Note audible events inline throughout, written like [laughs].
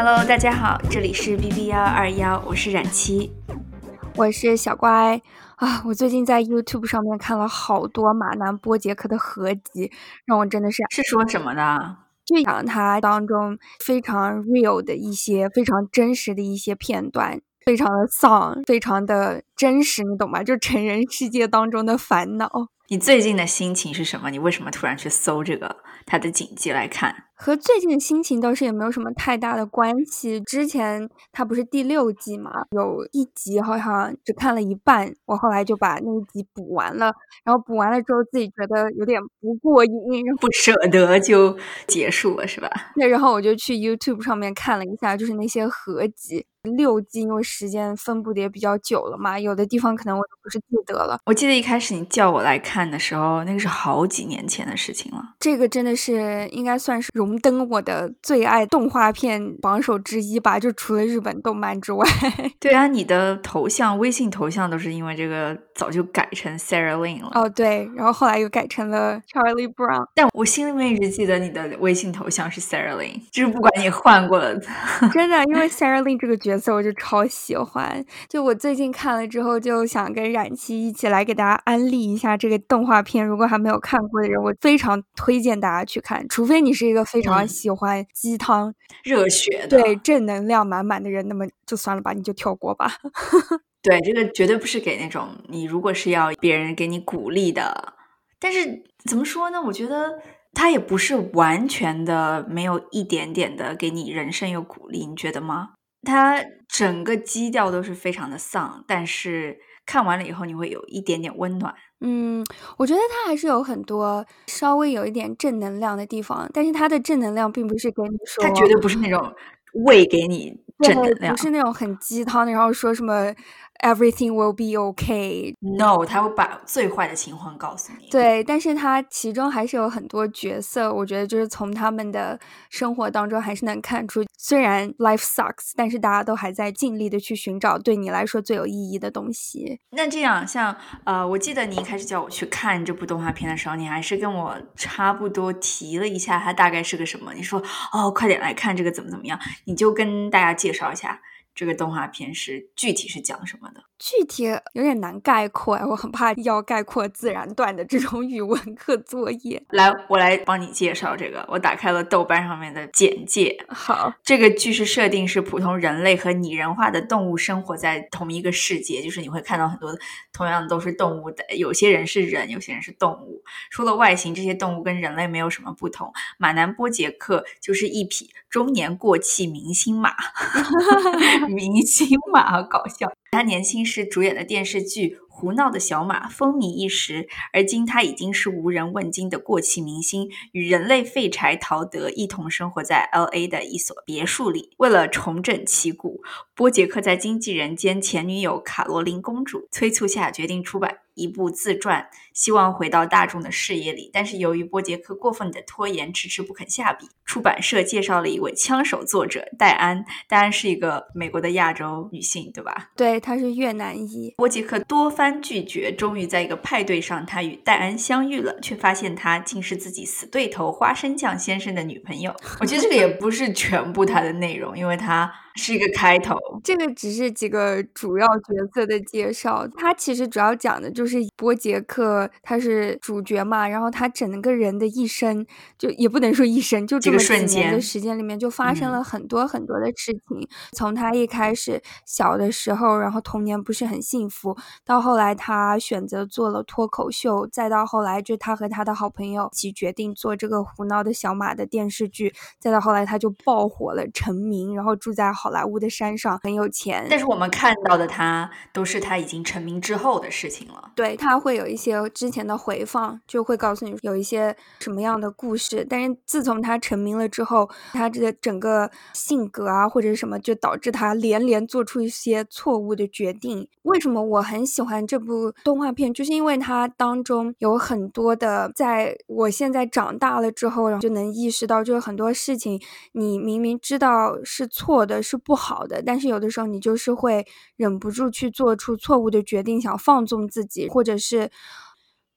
Hello，大家好，这里是 B B 幺二幺，我是冉七，我是小乖啊。我最近在 YouTube 上面看了好多马南波杰克的合集，让我真的是是说什么呢？就讲他当中非常 real 的一些、非常真实的一些片段，非常的丧，非常的真实，你懂吗？就成人世界当中的烦恼。你最近的心情是什么？你为什么突然去搜这个他的锦记来看？和最近的心情倒是也没有什么太大的关系。之前它不是第六季嘛，有一集好像只看了一半，我后来就把那一集补完了。然后补完了之后，自己觉得有点不过瘾，不舍得就结束了，是吧？对，然后我就去 YouTube 上面看了一下，就是那些合集。六季因为时间分布的也比较久了嘛，有的地方可能我都不是记得了。我记得一开始你叫我来看的时候，那个是好几年前的事情了。这个真的是应该算是荣登我的最爱动画片榜首之一吧，就除了日本动漫之外。[laughs] 对啊，你的头像、微信头像都是因为这个早就改成 Sarah Lynn 了。哦，对，然后后来又改成了 Charlie Brown。但我心里面一直记得你的微信头像是 Sarah Lynn，就是不管你换过了，[laughs] 真的，因为 Sarah Lynn 这个角色我就超喜欢。就我最近看了之后，就想跟冉七一起来给大家安利一下这个动画片。如果还没有看过的人，我非常推荐大家去看，除非你是一个非常喜欢鸡汤、热血的、对正能量满满的人，那么就算了吧，你就跳过吧。[laughs] 对，这个绝对不是给那种你如果是要别人给你鼓励的，但是怎么说呢？我觉得他也不是完全的没有一点点的给你人生有鼓励，你觉得吗？他整个基调都是非常的丧，但是看完了以后你会有一点点温暖。嗯，我觉得它还是有很多稍微有一点正能量的地方，但是它的正能量并不是跟你说，它绝对不是那种喂给你正能量，不是那种很鸡汤的，然后说什么。Everything will be okay. No，他会把最坏的情况告诉你。对，但是他其中还是有很多角色，我觉得就是从他们的生活当中还是能看出，虽然 life sucks，但是大家都还在尽力的去寻找对你来说最有意义的东西。那这样，像呃，我记得你一开始叫我去看这部动画片的时候，你还是跟我差不多提了一下它大概是个什么。你说哦，快点来看这个怎么怎么样，你就跟大家介绍一下。这个动画片是具体是讲什么的？具体有点难概括啊，我很怕要概括自然段的这种语文课作业。来，我来帮你介绍这个。我打开了豆瓣上面的简介。好，这个句式设定是普通人类和拟人化的动物生活在同一个世界，就是你会看到很多同样都是动物的，有些人是人，有些人是动物。除了外形，这些动物跟人类没有什么不同。马南波杰克就是一匹中年过气明星马。[laughs] 明星马好搞笑，他年轻时主演的电视剧《胡闹的小马》风靡一时，而今他已经是无人问津的过气明星，与人类废柴陶德一同生活在 L A 的一所别墅里。为了重整旗鼓，波杰克在经纪人兼前女友卡罗琳公主催促下，决定出版。一部自传，希望回到大众的视野里，但是由于波杰克过分的拖延，迟迟不肯下笔。出版社介绍了一位枪手作者戴安，戴安是一个美国的亚洲女性，对吧？对，她是越南裔。波杰克多番拒绝，终于在一个派对上，他与戴安相遇了，却发现她竟是自己死对头花生酱先生的女朋友。我觉得这个也不是全部他的内容，因为他。是一个开头，这个只是几个主要角色的介绍。他其实主要讲的就是波杰克，他是主角嘛。然后他整个人的一生，就也不能说一生，就这么几年的时间里面，就发生了很多很多的事情。从他一开始小的时候，然后童年不是很幸福，到后来他选择做了脱口秀，再到后来就他和他的好朋友一起决定做这个胡闹的小马的电视剧，再到后来他就爆火了，成名，然后住在好。好莱坞的山上很有钱，但是我们看到的他都是他已经成名之后的事情了。对他会有一些之前的回放，就会告诉你有一些什么样的故事。但是自从他成名了之后，他这个整个性格啊或者什么，就导致他连连做出一些错误的决定。为什么我很喜欢这部动画片？就是因为它当中有很多的，在我现在长大了之后，然后就能意识到，就是很多事情你明明知道是错的，是。不好的，但是有的时候你就是会忍不住去做出错误的决定，想放纵自己，或者是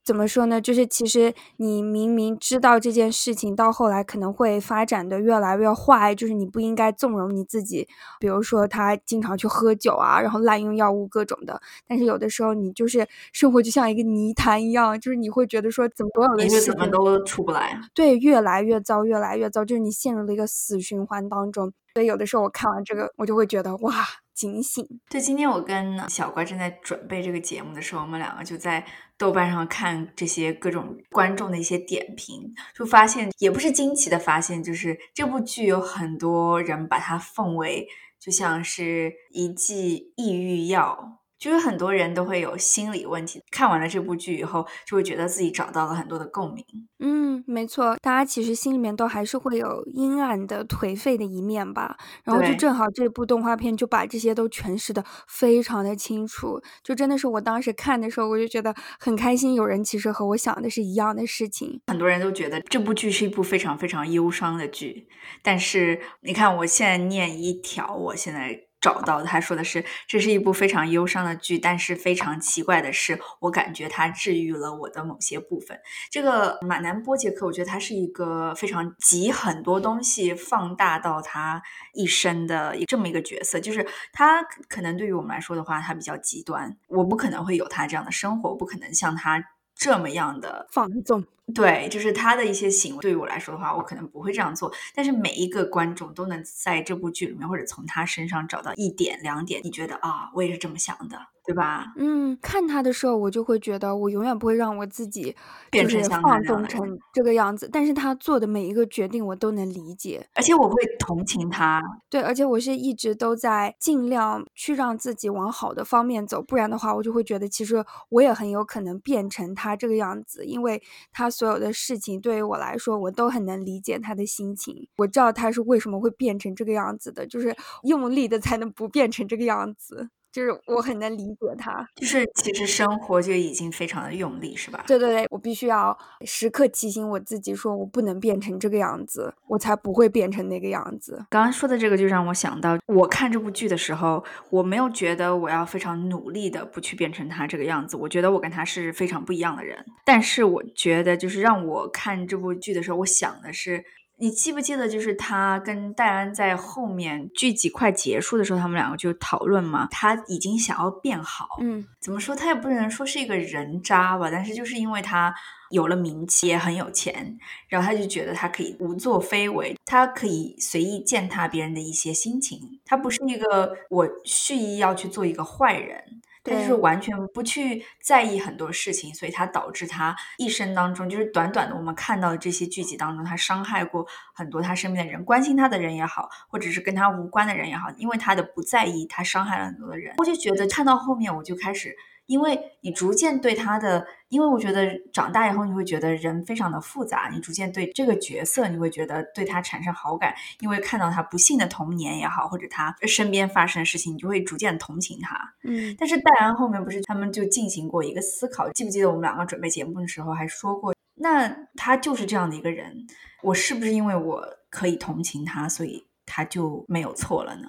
怎么说呢？就是其实你明明知道这件事情到后来可能会发展的越来越坏，就是你不应该纵容你自己。比如说他经常去喝酒啊，然后滥用药物各种的。但是有的时候你就是生活就像一个泥潭一样，就是你会觉得说怎么所有的事怎么都出不来。对，越来越糟，越来越糟，就是你陷入了一个死循环当中。所以有的时候我看完这个，我就会觉得哇。警醒。对，今天我跟小乖正在准备这个节目的时候，我们两个就在豆瓣上看这些各种观众的一些点评，就发现也不是惊奇的发现，就是这部剧有很多人把它奉为就像是一剂抑郁药。就是很多人都会有心理问题，看完了这部剧以后，就会觉得自己找到了很多的共鸣。嗯，没错，大家其实心里面都还是会有阴暗的、颓废的一面吧。然后就正好这部动画片就把这些都诠释的非常的清楚，就真的是我当时看的时候，我就觉得很开心。有人其实和我想的是一样的事情。很多人都觉得这部剧是一部非常非常忧伤的剧，但是你看，我现在念一条，我现在。找到他说的是，这是一部非常忧伤的剧，但是非常奇怪的是，我感觉它治愈了我的某些部分。这个马南波杰克，我觉得他是一个非常集很多东西放大到他一生的这么一个角色，就是他可能对于我们来说的话，他比较极端，我不可能会有他这样的生活，我不可能像他。这么样的放纵，对，就是他的一些行为，对于我来说的话，我可能不会这样做。但是每一个观众都能在这部剧里面，或者从他身上找到一点两点，你觉得啊，我也是这么想的。对吧？嗯，看他的时候，我就会觉得我永远不会让我自己变成放纵成这个样子。但是他做的每一个决定，我都能理解，而且我会同情他。对，而且我是一直都在尽量去让自己往好的方面走，不然的话，我就会觉得其实我也很有可能变成他这个样子。因为他所有的事情对于我来说，我都很能理解他的心情。我知道他是为什么会变成这个样子的，就是用力的才能不变成这个样子。就是我很能理解他，就是其实生活就已经非常的用力，是吧？对对对，我必须要时刻提醒我自己，说我不能变成这个样子，我才不会变成那个样子。刚刚说的这个就让我想到，我看这部剧的时候，我没有觉得我要非常努力的不去变成他这个样子，我觉得我跟他是非常不一样的人。但是我觉得，就是让我看这部剧的时候，我想的是。你记不记得，就是他跟戴安在后面剧集快结束的时候，他们两个就讨论嘛，他已经想要变好，嗯，怎么说，他也不能说是一个人渣吧，但是就是因为他有了名气，也很有钱，然后他就觉得他可以无作非为，他可以随意践踏别人的一些心情，他不是一个我蓄意要去做一个坏人。但是完全不去在意很多事情，所以他导致他一生当中，就是短短的我们看到的这些剧集当中，他伤害过很多他身边的人，关心他的人也好，或者是跟他无关的人也好，因为他的不在意，他伤害了很多的人。我就觉得看到后面，我就开始。因为你逐渐对他的，因为我觉得长大以后你会觉得人非常的复杂，你逐渐对这个角色你会觉得对他产生好感，因为看到他不幸的童年也好，或者他身边发生的事情，你就会逐渐同情他。嗯，但是戴安后面不是他们就进行过一个思考，记不记得我们两个准备节目的时候还说过，那他就是这样的一个人，我是不是因为我可以同情他，所以他就没有错了呢？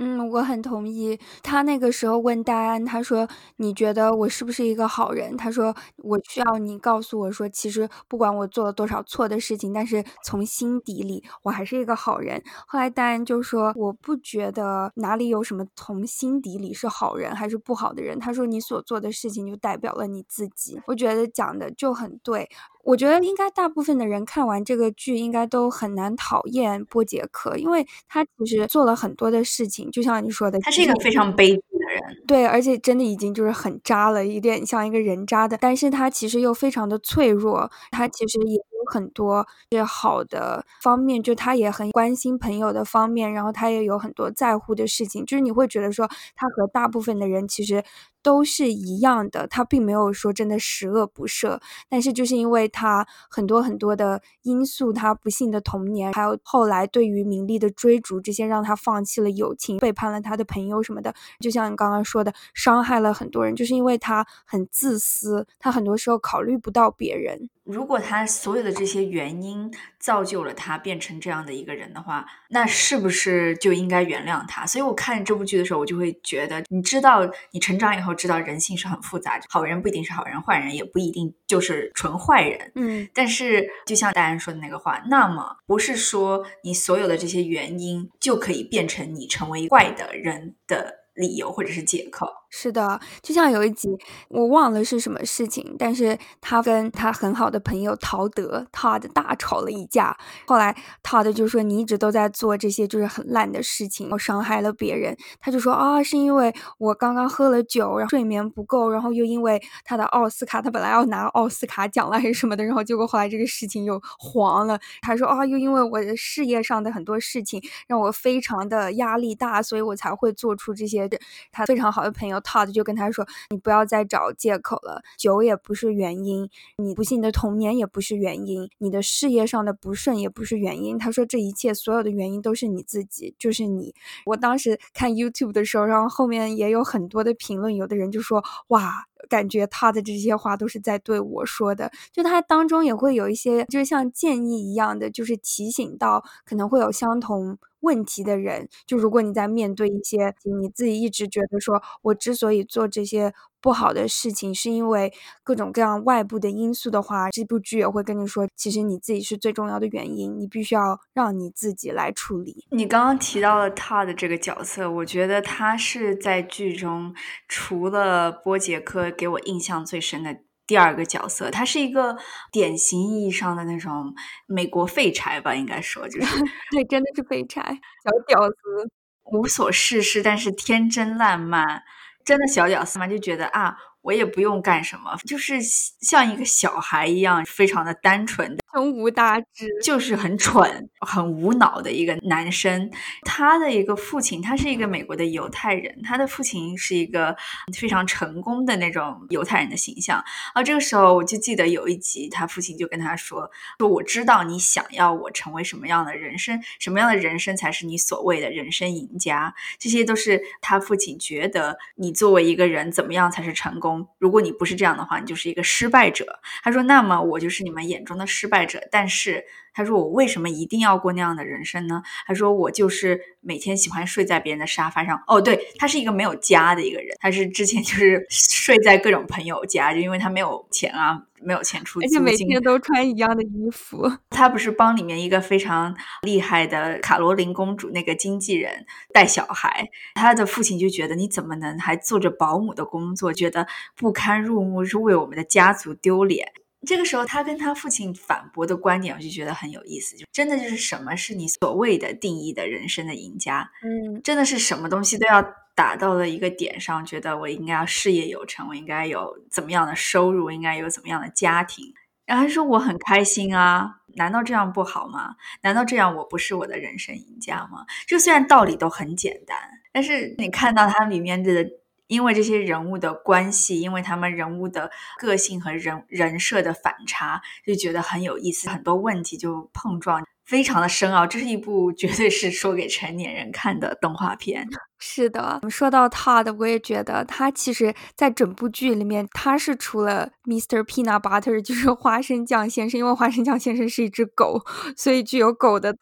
嗯，我很同意。他那个时候问戴安，他说：“你觉得我是不是一个好人？”他说：“我需要你告诉我说，其实不管我做了多少错的事情，但是从心底里我还是一个好人。”后来戴安就说：“我不觉得哪里有什么从心底里是好人还是不好的人。”他说：“你所做的事情就代表了你自己。”我觉得讲的就很对。我觉得应该大部分的人看完这个剧，应该都很难讨厌波杰克，因为他其实做了很多的事情，就像你说的，他是一个非常悲剧的人，对，而且真的已经就是很渣了，有点像一个人渣的，但是他其实又非常的脆弱，他其实也有很多是好的方面，就他也很关心朋友的方面，然后他也有很多在乎的事情，就是你会觉得说他和大部分的人其实。都是一样的，他并没有说真的十恶不赦，但是就是因为他很多很多的因素，他不幸的童年，还有后来对于名利的追逐，这些让他放弃了友情，背叛了他的朋友什么的。就像你刚刚说的，伤害了很多人，就是因为他很自私，他很多时候考虑不到别人。如果他所有的这些原因造就了他变成这样的一个人的话，那是不是就应该原谅他？所以我看这部剧的时候，我就会觉得，你知道，你成长以后知道人性是很复杂，好人不一定是好人，坏人也不一定就是纯坏人。嗯，但是就像戴安说的那个话，那么不是说你所有的这些原因就可以变成你成为坏的人的理由或者是借口。是的，就像有一集我忘了是什么事情，但是他跟他很好的朋友陶德 Todd 大吵了一架。后来 Todd 就说：“你一直都在做这些就是很烂的事情，我伤害了别人。”他就说：“啊，是因为我刚刚喝了酒，然后睡眠不够，然后又因为他的奥斯卡，他本来要拿奥斯卡奖了还是什么的，然后结果后来这个事情又黄了。他说：啊，又因为我的事业上的很多事情让我非常的压力大，所以我才会做出这些。他非常好的朋友。” Todd 就跟他说：“你不要再找借口了，酒也不是原因，你不幸的童年也不是原因，你的事业上的不顺也不是原因。”他说：“这一切所有的原因都是你自己，就是你。”我当时看 YouTube 的时候，然后后面也有很多的评论，有的人就说：“哇，感觉他的这些话都是在对我说的。”就他当中也会有一些，就是像建议一样的，就是提醒到可能会有相同。问题的人，就如果你在面对一些你自己一直觉得说，我之所以做这些不好的事情，是因为各种各样外部的因素的话，这部剧也会跟你说，其实你自己是最重要的原因，你必须要让你自己来处理。你刚刚提到了他的这个角色，我觉得他是在剧中除了波杰克给我印象最深的。第二个角色，他是一个典型意义上的那种美国废柴吧，应该说就是，[laughs] 对，真的是废柴，小屌丝，无所事事，但是天真烂漫，真的小屌丝嘛，就觉得啊。我也不用干什么，就是像一个小孩一样，非常的单纯，胸无大志，就是很蠢、很无脑的一个男生。他的一个父亲，他是一个美国的犹太人，他的父亲是一个非常成功的那种犹太人的形象。啊，这个时候我就记得有一集，他父亲就跟他说：“说我知道你想要我成为什么样的人生，什么样的人生才是你所谓的人生赢家。”这些都是他父亲觉得你作为一个人怎么样才是成功。如果你不是这样的话，你就是一个失败者。他说：“那么我就是你们眼中的失败者。”但是他说：“我为什么一定要过那样的人生呢？”他说：“我就是每天喜欢睡在别人的沙发上。”哦，对他是一个没有家的一个人，他是之前就是睡在各种朋友家，就因为他没有钱啊。没有钱出，而且每天都穿一样的衣服。[laughs] 他不是帮里面一个非常厉害的卡罗琳公主那个经纪人带小孩，他的父亲就觉得你怎么能还做着保姆的工作，觉得不堪入目，是为我们的家族丢脸。这个时候，他跟他父亲反驳的观点，我就觉得很有意思。就真的就是什么是你所谓的定义的人生的赢家？嗯，真的是什么东西都要。打到了一个点上，觉得我应该要事业有成，我应该有怎么样的收入，应该有怎么样的家庭。然后他说我很开心啊，难道这样不好吗？难道这样我不是我的人生赢家吗？就虽然道理都很简单，但是你看到它里面的，因为这些人物的关系，因为他们人物的个性和人人设的反差，就觉得很有意思，很多问题就碰撞，非常的深奥。这是一部绝对是说给成年人看的动画片。是的，说到他的，我也觉得他其实，在整部剧里面，他是除了 Mr. Peanut Butter，[laughs] 就是花生酱先生，因为花生酱先生是一只狗，所以具有狗的特，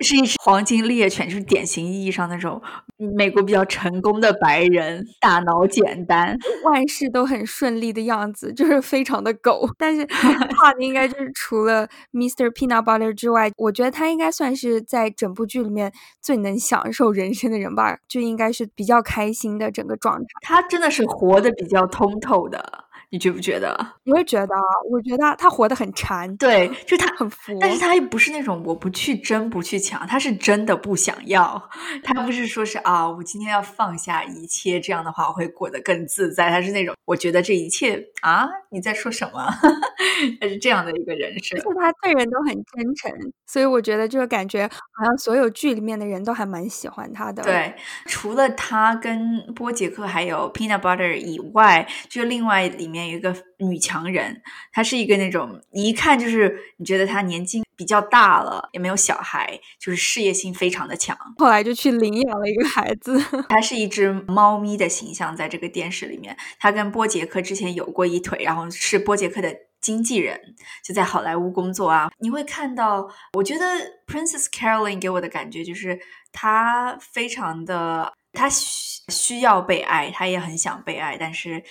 是一只黄金猎犬，就是典型意义上那种美国比较成功的白人，大脑简单，[laughs] 万事都很顺利的样子，就是非常的狗。但是他应该就是除了 Mr. Peanut Butter 之外，我觉得他应该算是在整部剧里面最能享受人生的人吧，就应。应该是比较开心的整个状态，他真的是活得比较通透的。你觉不觉得？我也觉得，我觉得他活得很馋，对，就他很服，但是他又不是那种我不去争不去抢，他是真的不想要，他不是说是啊，我今天要放下一切，这样的话我会过得更自在。他是那种我觉得这一切啊，你在说什么？[laughs] 他是这样的一个人设，而且他对人都很真诚，所以我觉得就是感觉好像所有剧里面的人都还蛮喜欢他的。对，除了他跟波杰克还有 Peanut Butter 以外，就另外里面。有一个女强人，她是一个那种你一看就是你觉得她年纪比较大了，也没有小孩，就是事业心非常的强。后来就去领养了一个孩子，[laughs] 她是一只猫咪的形象，在这个电视里面，她跟波杰克之前有过一腿，然后是波杰克的。经纪人，就在好莱坞工作啊。你会看到，我觉得 Princess Caroline 给我的感觉就是她非常的，她需需要被爱，她也很想被爱，但是。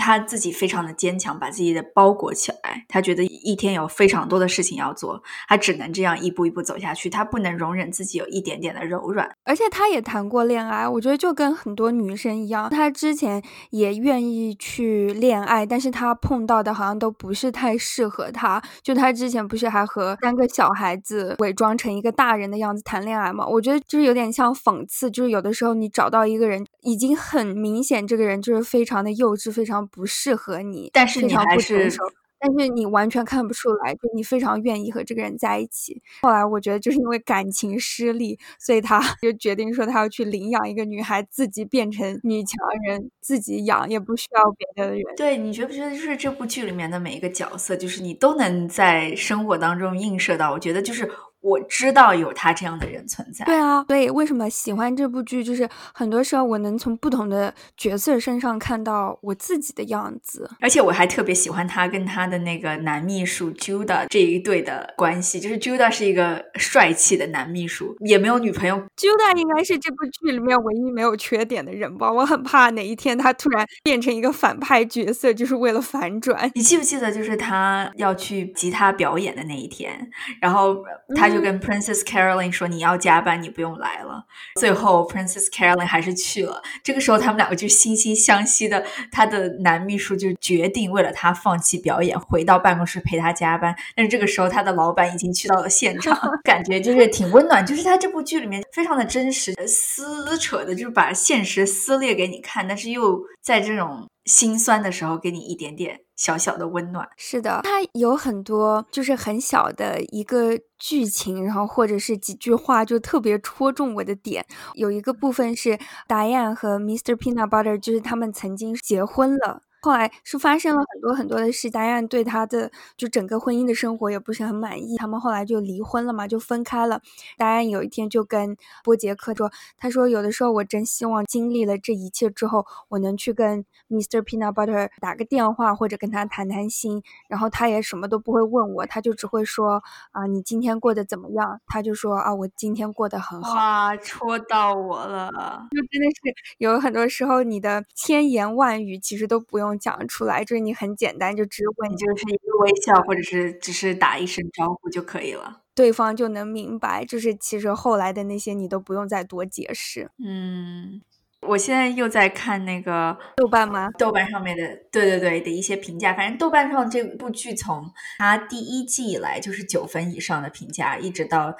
他自己非常的坚强，把自己的包裹起来。他觉得一天有非常多的事情要做，他只能这样一步一步走下去。他不能容忍自己有一点点的柔软。而且他也谈过恋爱，我觉得就跟很多女生一样，他之前也愿意去恋爱，但是他碰到的好像都不是太适合他。就他之前不是还和三个小孩子伪装成一个大人的样子谈恋爱吗？我觉得就是有点像讽刺，就是有的时候你找到一个人，已经很明显这个人就是非常的幼稚，非常。不适合你，但是你还是，但是你完全看不出来，就你非常愿意和这个人在一起。后来我觉得就是因为感情失利，所以他 [laughs] 就决定说他要去领养一个女孩，自己变成女强人，自己养，也不需要别的人。对，你觉不觉得就是这部剧里面的每一个角色，就是你都能在生活当中映射到？我觉得就是。我知道有他这样的人存在。对啊，所以为什么喜欢这部剧？就是很多时候我能从不同的角色身上看到我自己的样子。而且我还特别喜欢他跟他的那个男秘书 Judah 这一对的关系。就是 Judah 是一个帅气的男秘书，也没有女朋友。Judah 应该是这部剧里面唯一没有缺点的人吧？我很怕哪一天他突然变成一个反派角色，就是为了反转。你记不记得，就是他要去吉他表演的那一天，然后他。就跟 Princess Caroline 说：“你要加班，你不用来了。”最后 Princess Caroline 还是去了。这个时候，他们两个就惺惺相惜的。他的男秘书就决定为了他放弃表演，回到办公室陪他加班。但是这个时候，他的老板已经去到了现场，[laughs] 感觉就是挺温暖。就是他这部剧里面非常的真实，撕扯的，就是把现实撕裂给你看，但是又在这种心酸的时候给你一点点。小小的温暖，是的，它有很多就是很小的一个剧情，然后或者是几句话就特别戳中我的点。有一个部分是 Diane 和 Mr. Peanut Butter，就是他们曾经结婚了。后来是发生了很多很多的事，达安对他的就整个婚姻的生活也不是很满意，他们后来就离婚了嘛，就分开了。达安有一天就跟波杰克说：“他说有的时候我真希望经历了这一切之后，我能去跟 Mr. Peanut Butter 打个电话或者跟他谈谈心，然后他也什么都不会问我，他就只会说啊你今天过得怎么样？他就说啊我今天过得很好。哇，戳到我了，就真的是有很多时候你的千言万语其实都不用。讲出来，就是你很简单，就只问，你就是一个微笑，或者是只是打一声招呼就可以了，对方就能明白。就是其实后来的那些，你都不用再多解释。嗯，我现在又在看那个豆瓣吗？豆瓣上面的，对对对的一些评价。反正豆瓣上这部剧从它第一季以来就是九分以上的评价，一直到。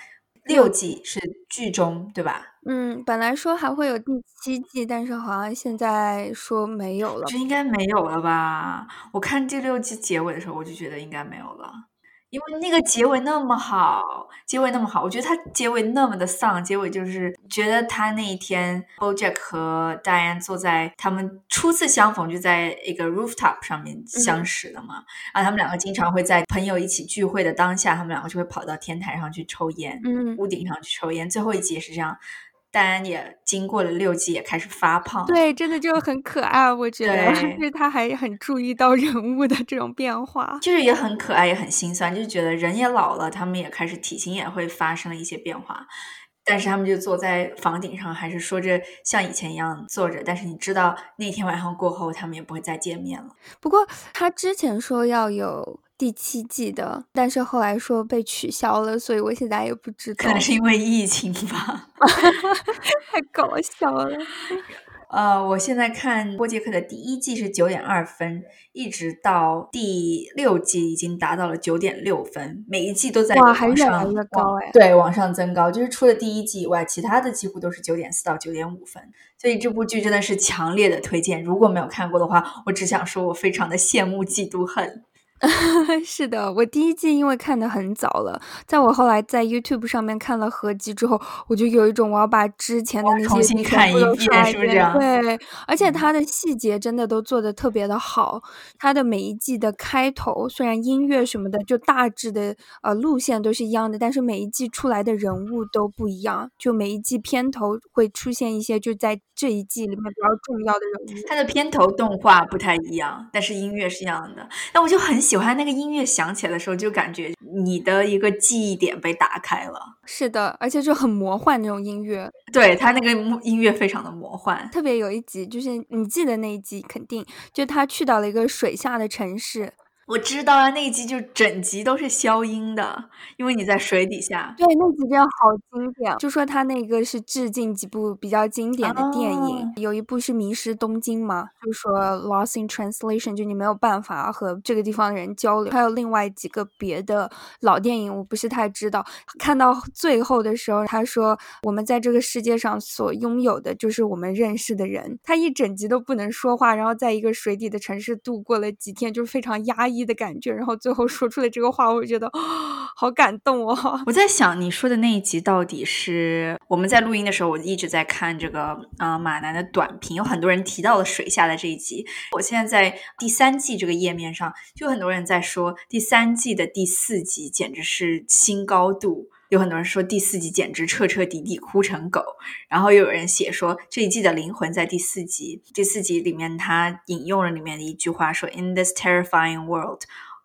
六季是剧中对吧？嗯，本来说还会有第七季，但是好像现在说没有了。这应该没有了吧？我看第六季结尾的时候，我就觉得应该没有了。因为那个结尾那么好，结尾那么好，我觉得他结尾那么的丧，结尾就是觉得他那一天，BoJack 和 Diane 坐在他们初次相逢就在一个 rooftop 上面相识的嘛，然后他们两个经常会在朋友一起聚会的当下，他们两个就会跑到天台上去抽烟，嗯，屋顶上去抽烟。最后一集也是这样。当然也经过了六季，也开始发胖。对，真的就很可爱，我觉得，就是他还很注意到人物的这种变化，就是也很可爱，也很心酸，就觉得人也老了，他们也开始体型也会发生了一些变化。但是他们就坐在房顶上，还是说着像以前一样坐着。但是你知道，那天晚上过后，他们也不会再见面了。不过他之前说要有。第七季的，但是后来说被取消了，所以我现在也不知道。可能是因为疫情吧，[laughs] 太搞笑了。呃，我现在看波杰克的第一季是九点二分，一直到第六季已经达到了九点六分，每一季都在哇，还越来越高哎。对，往上增高，就是除了第一季以外，其他的几乎都是九点四到九点五分。所以这部剧真的是强烈的推荐，如果没有看过的话，我只想说我非常的羡慕嫉妒恨。[laughs] 是的，我第一季因为看的很早了，在我后来在 YouTube 上面看了合集之后，我就有一种我要把之前的那些重新看一遍，是不是这样？对，而且它的细节真的都做的特别的好。它的每一季的开头，虽然音乐什么的就大致的呃路线都是一样的，但是每一季出来的人物都不一样。就每一季片头会出现一些就在这一季里面比较重要的人物。它的片头动画不太一样，但是音乐是一样的。那我就很。喜欢那个音乐响起来的时候，就感觉你的一个记忆点被打开了。是的，而且就很魔幻那种音乐。对他那个音乐非常的魔幻。特别有一集，就是你记得那一集，肯定就他去到了一个水下的城市。我知道啊，那一集就整集都是消音的，因为你在水底下。对，那集真的好经典。就说他那个是致敬几部比较经典的电影，有一部是《迷失东京》嘛，就说 Lost in Translation，就你没有办法和这个地方的人交流。还有另外几个别的老电影，我不是太知道。看到最后的时候，他说我们在这个世界上所拥有的就是我们认识的人。他一整集都不能说话，然后在一个水底的城市度过了几天，就是非常压抑。的感觉，然后最后说出了这个话，我觉得好感动哦。我在想，你说的那一集到底是我们在录音的时候，我一直在看这个啊马南的短评，有很多人提到了水下的这一集。我现在在第三季这个页面上，就很多人在说第三季的第四集简直是新高度。有很多人说第四集简直彻彻底底哭成狗，然后又有人写说这一季的灵魂在第四集。第四集里面，他引用了里面的一句话说：“In this terrifying world。”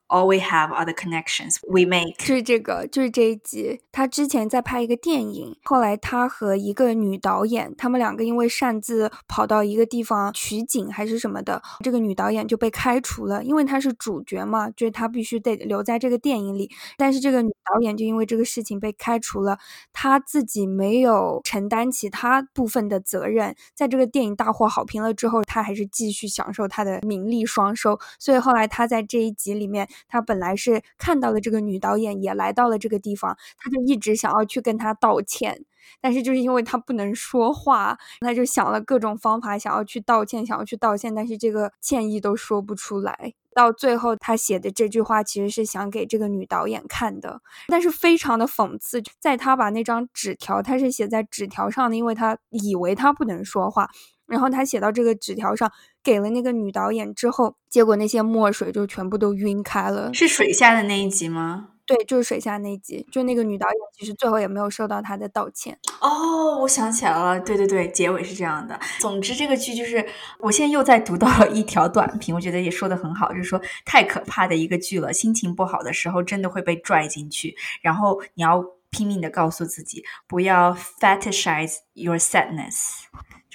All we have are the connections we make。就是这个，就是这一集。他之前在拍一个电影，后来他和一个女导演，他们两个因为擅自跑到一个地方取景还是什么的，这个女导演就被开除了，因为她是主角嘛，就是她必须得留在这个电影里。但是这个女导演就因为这个事情被开除了，她自己没有承担其他部分的责任。在这个电影大获好评了之后，她还是继续享受她的名利双收。所以后来她在这一集里面。他本来是看到了这个女导演也来到了这个地方，他就一直想要去跟她道歉，但是就是因为他不能说话，他就想了各种方法想要去道歉，想要去道歉，但是这个歉意都说不出来。到最后，他写的这句话其实是想给这个女导演看的，但是非常的讽刺，在他把那张纸条，他是写在纸条上的，因为他以为他不能说话。然后他写到这个纸条上，给了那个女导演之后，结果那些墨水就全部都晕开了。是水下的那一集吗？对，就是水下那一集。就那个女导演，其实最后也没有收到他的道歉。哦，我想起来了，对对对，结尾是这样的。总之，这个剧就是，我现在又在读到了一条短评，我觉得也说的很好，就是说太可怕的一个剧了。心情不好的时候，真的会被拽进去，然后你要拼命的告诉自己，不要 fetishize your sadness。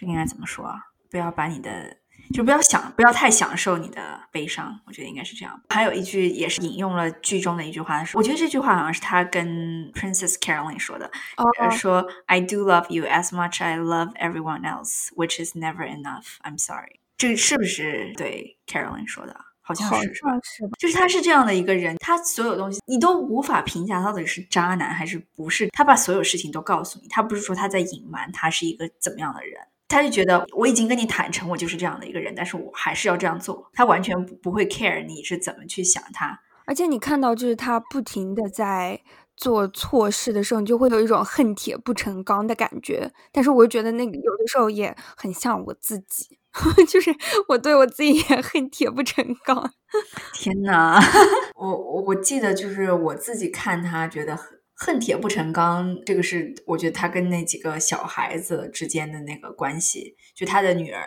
这应该怎么说啊？不要把你的，就不要想，不要太享受你的悲伤。我觉得应该是这样。还有一句也是引用了剧中的一句话，是我觉得这句话好像是他跟 Princess Caroline 说的，说 I do love you as much I love everyone else, which is never enough. I'm sorry。这是不是对 Caroline 说的？好像是，是吧？就是他是这样的一个人，他所有东西你都无法评价到底是渣男还是不是。他把所有事情都告诉你，他不是说他在隐瞒他是一个怎么样的人。他就觉得我已经跟你坦诚，我就是这样的一个人，但是我还是要这样做。他完全不会 care 你是怎么去想他，而且你看到就是他不停的在做错事的时候，你就会有一种恨铁不成钢的感觉。但是我觉得那个有的时候也很像我自己，[laughs] 就是我对我自己也恨铁不成钢。天呐，[laughs] 我我我记得就是我自己看他觉得很。恨铁不成钢，这个是我觉得他跟那几个小孩子之间的那个关系，就他的女儿，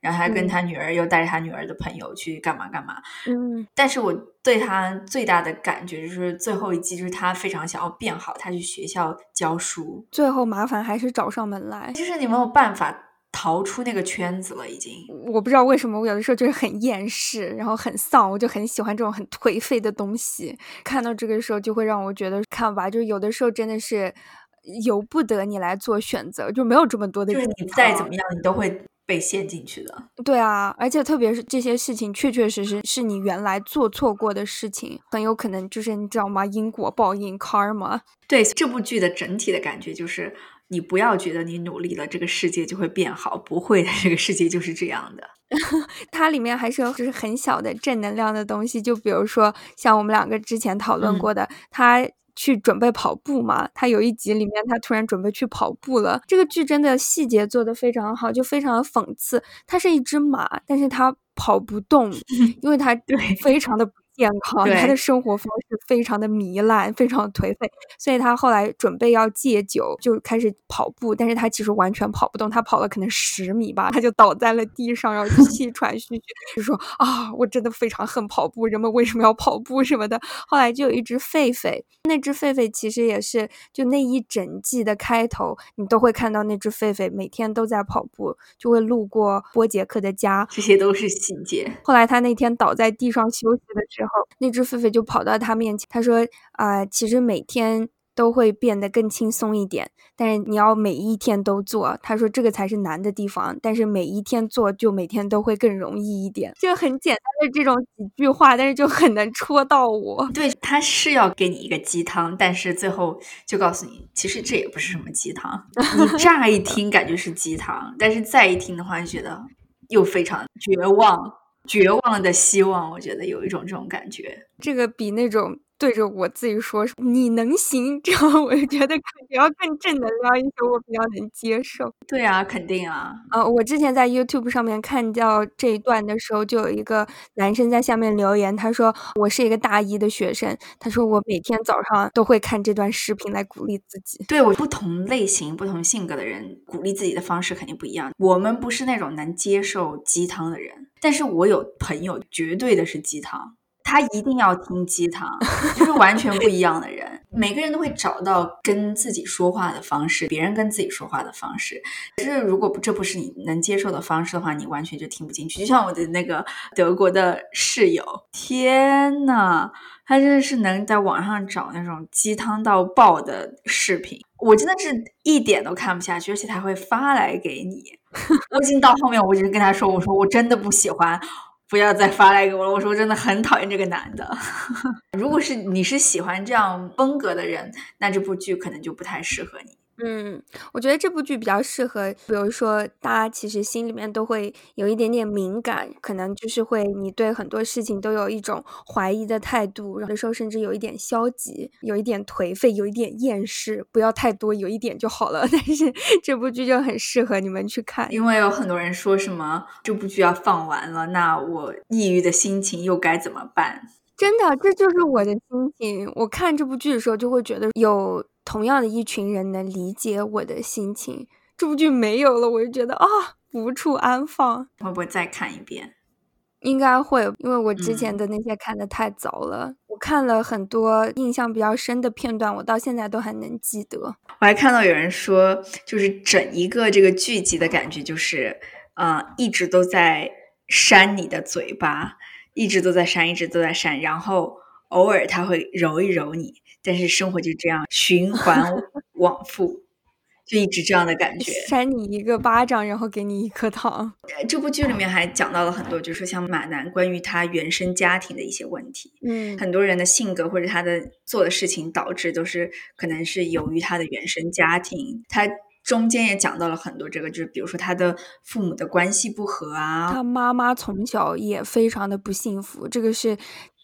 然后他跟他女儿又带着他女儿的朋友去干嘛干嘛。嗯，但是我对他最大的感觉就是最后一季，就是他非常想要变好，他去学校教书，最后麻烦还是找上门来，就是你没有办法。逃出那个圈子了，已经。我不知道为什么，我有的时候就是很厌世，然后很丧，我就很喜欢这种很颓废的东西。看到这个时候，就会让我觉得，看吧，就有的时候真的是由不得你来做选择，就没有这么多的。就是你再怎么样，你都会被陷进去的。对啊，而且特别是这些事情，确确实实是你原来做错过的事情，很有可能就是你知道吗？因果报应，karma。对这部剧的整体的感觉就是。你不要觉得你努力了，这个世界就会变好，不会的，这个世界就是这样的。[laughs] 它里面还是有就是很小的正能量的东西，就比如说像我们两个之前讨论过的，他去准备跑步嘛，他有一集里面他突然准备去跑步了。这个剧真的细节做得非常好，就非常的讽刺。它是一只马，但是他跑不动，[laughs] 因为它非常的。健康，他的生活方式非常的糜烂，非常的颓废，所以他后来准备要戒酒，就开始跑步，但是他其实完全跑不动，他跑了可能十米吧，他就倒在了地上，然后气喘吁吁，就说啊，我真的非常恨跑步，人们为什么要跑步什么的。后来就有一只狒狒，那只狒狒其实也是就那一整季的开头，你都会看到那只狒狒每天都在跑步，就会路过波杰克的家，这些都是细节。后来他那天倒在地上休息的时候，那只狒狒就跑到他面前，他说：“啊，其实每天。”都会变得更轻松一点，但是你要每一天都做。他说这个才是难的地方，但是每一天做就每天都会更容易一点。就很简单的这种几句话，但是就很能戳到我。对，他是要给你一个鸡汤，但是最后就告诉你，其实这也不是什么鸡汤。[laughs] 你乍一听感觉是鸡汤，但是再一听的话，就觉得又非常绝望，绝望的希望。我觉得有一种这种感觉，这个比那种。对着我自己说你能行，这样我就觉得比较更正能量一些，我比较能接受。对啊，肯定啊。呃，我之前在 YouTube 上面看到这一段的时候，就有一个男生在下面留言，他说我是一个大一的学生，他说我每天早上都会看这段视频来鼓励自己。对我不同类型、不同性格的人，鼓励自己的方式肯定不一样。我们不是那种能接受鸡汤的人，但是我有朋友绝对的是鸡汤。他一定要听鸡汤，就是完全不一样的人。每个人都会找到跟自己说话的方式，别人跟自己说话的方式。可是如果这不是你能接受的方式的话，你完全就听不进去。就像我的那个德国的室友，天呐，他真的是能在网上找那种鸡汤到爆的视频，我真的是一点都看不下去，而且他会发来给你。[laughs] 我已经到后面，我就跟他说：“我说我真的不喜欢。”不要再发来给我了，我说我真的很讨厌这个男的。[laughs] 如果是你是喜欢这样风格的人，那这部剧可能就不太适合你。嗯，我觉得这部剧比较适合，比如说大家其实心里面都会有一点点敏感，可能就是会你对很多事情都有一种怀疑的态度，有的时候甚至有一点消极，有一点颓废，有一点厌世，不要太多，有一点就好了。[laughs] 但是这部剧就很适合你们去看，因为有很多人说什么这部剧要放完了，那我抑郁的心情又该怎么办？真的，这就是我的心情。我看这部剧的时候就会觉得有。同样的一群人能理解我的心情，这部剧没有了，我就觉得啊无处安放。会不会再看一遍？应该会，因为我之前的那些看的太早了。我看了很多印象比较深的片段，我到现在都还能记得。我还看到有人说，就是整一个这个剧集的感觉，就是呃，一直都在扇你的嘴巴，一直都在扇，一直都在扇，然后偶尔他会揉一揉你。但是生活就这样循环 [laughs] 往复，就一直这样的感觉。扇你一个巴掌，然后给你一颗糖。这部剧里面还讲到了很多，就是像马南关于他原生家庭的一些问题。嗯，很多人的性格或者他的做的事情导致都是可能是由于他的原生家庭。他中间也讲到了很多这个，就是比如说他的父母的关系不和啊，他妈妈从小也非常的不幸福，这个是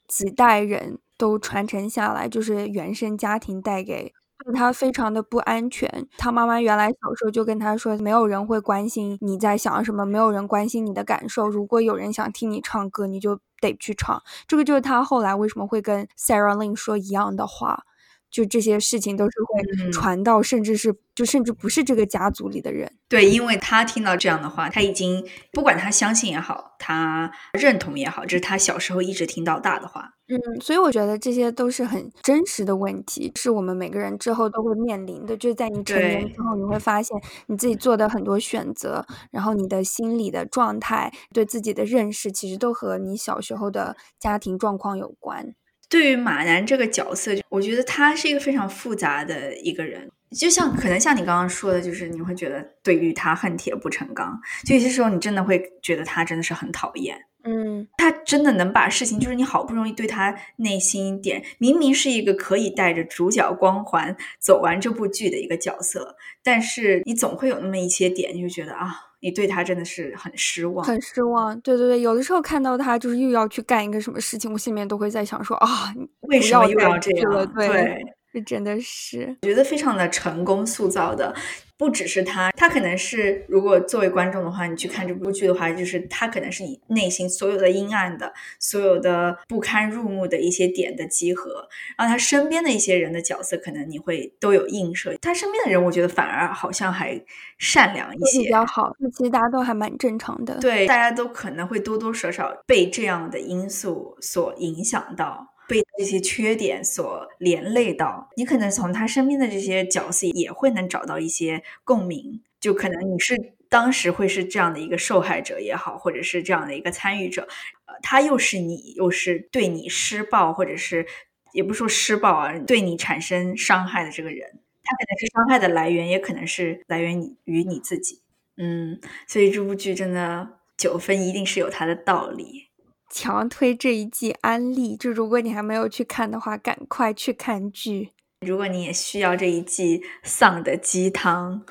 几代人。都传承下来，就是原生家庭带给他非常的不安全。他妈妈原来小时候就跟他说，没有人会关心你在想什么，没有人关心你的感受。如果有人想听你唱歌，你就得去唱。这个就是他后来为什么会跟 Sarah Lynn 说一样的话。就这些事情都是会传到，甚至是就甚至不是这个家族里的人。对，因为他听到这样的话，他已经不管他相信也好，他认同也好，这是他小时候一直听到大的话。嗯，所以我觉得这些都是很真实的问题，是我们每个人之后都会面临的。就是在你成年之后，你会发现你自己做的很多选择，然后你的心理的状态、对自己的认识，其实都和你小时候的家庭状况有关。对于马南这个角色，我觉得他是一个非常复杂的一个人，就像可能像你刚刚说的，就是你会觉得对于他恨铁不成钢，就有些时候你真的会觉得他真的是很讨厌。嗯，他真的能把事情，就是你好不容易对他内心点，明明是一个可以带着主角光环走完这部剧的一个角色，但是你总会有那么一些点，你就觉得啊。你对他真的是很失望，很失望。对对对，有的时候看到他就是又要去干一个什么事情，我心里面都会在想说啊，为什么又要这样？对，这真的是，我觉得非常的成功塑造的。不只是他，他可能是如果作为观众的话，你去看这部剧的话，就是他可能是你内心所有的阴暗的、所有的不堪入目的一些点的集合。然后他身边的一些人的角色，可能你会都有映射。他身边的人，我觉得反而好像还善良一些，比较好。那其实大家都还蛮正常的。对，大家都可能会多多少少被这样的因素所影响到。被这些缺点所连累到，你可能从他身边的这些角色也会能找到一些共鸣，就可能你是当时会是这样的一个受害者也好，或者是这样的一个参与者，呃，他又是你，又是对你施暴，或者是也不说施暴啊，对你产生伤害的这个人，他可能是伤害的来源，也可能是来源于你自己，嗯，所以这部剧真的九分一定是有它的道理。强推这一季安利，就如果你还没有去看的话，赶快去看剧。如果你也需要这一季丧的鸡汤，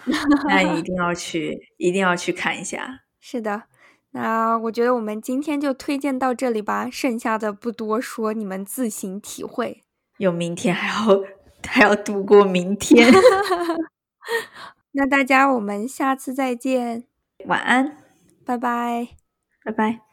那你一定要去，一定要去看一下。是的，那我觉得我们今天就推荐到这里吧，剩下的不多说，你们自行体会。有明天还要还要度过明天。[laughs] 那大家，我们下次再见，晚安，拜拜，拜拜。